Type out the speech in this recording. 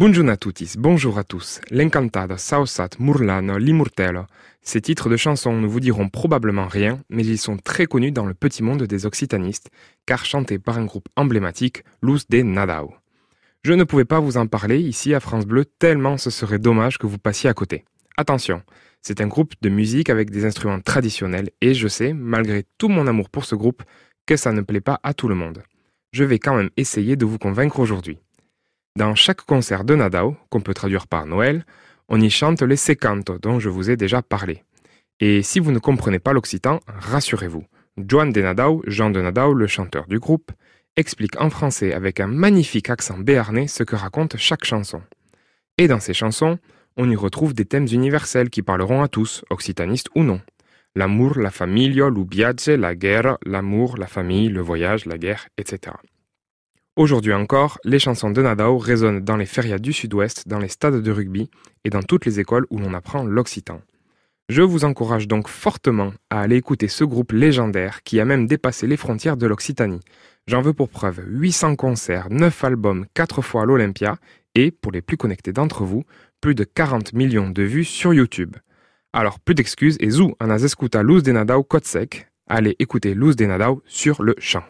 Bonjour à tutti, bonjour à tous. L'Encantado, Sausat, Murlano, Limurtello. Ces titres de chansons ne vous diront probablement rien, mais ils sont très connus dans le petit monde des occitanistes, car chantés par un groupe emblématique, Luz de Nadao. Je ne pouvais pas vous en parler ici à France Bleu, tellement ce serait dommage que vous passiez à côté. Attention, c'est un groupe de musique avec des instruments traditionnels, et je sais, malgré tout mon amour pour ce groupe, que ça ne plaît pas à tout le monde. Je vais quand même essayer de vous convaincre aujourd'hui. Dans chaque concert de Nadao, qu'on peut traduire par Noël, on y chante les secanto dont je vous ai déjà parlé. Et si vous ne comprenez pas l'occitan, rassurez-vous. Joan de Nadao, Jean de Nadao, le chanteur du groupe, explique en français avec un magnifique accent béarnais ce que raconte chaque chanson. Et dans ces chansons, on y retrouve des thèmes universels qui parleront à tous, occitanistes ou non. L'amour, la famille, l'ubiage, la guerre, l'amour, la famille, le voyage, la guerre, etc. Aujourd'hui encore, les chansons de Nadao résonnent dans les férias du Sud-Ouest, dans les stades de rugby et dans toutes les écoles où l'on apprend l'occitan. Je vous encourage donc fortement à aller écouter ce groupe légendaire qui a même dépassé les frontières de l'Occitanie. J'en veux pour preuve 800 concerts, 9 albums, 4 fois à l'Olympia et, pour les plus connectés d'entre vous, plus de 40 millions de vues sur YouTube. Alors plus d'excuses et zou, an a escuta Luz de Nadao Kotsek. Allez écouter Luz de Nadao sur le champ.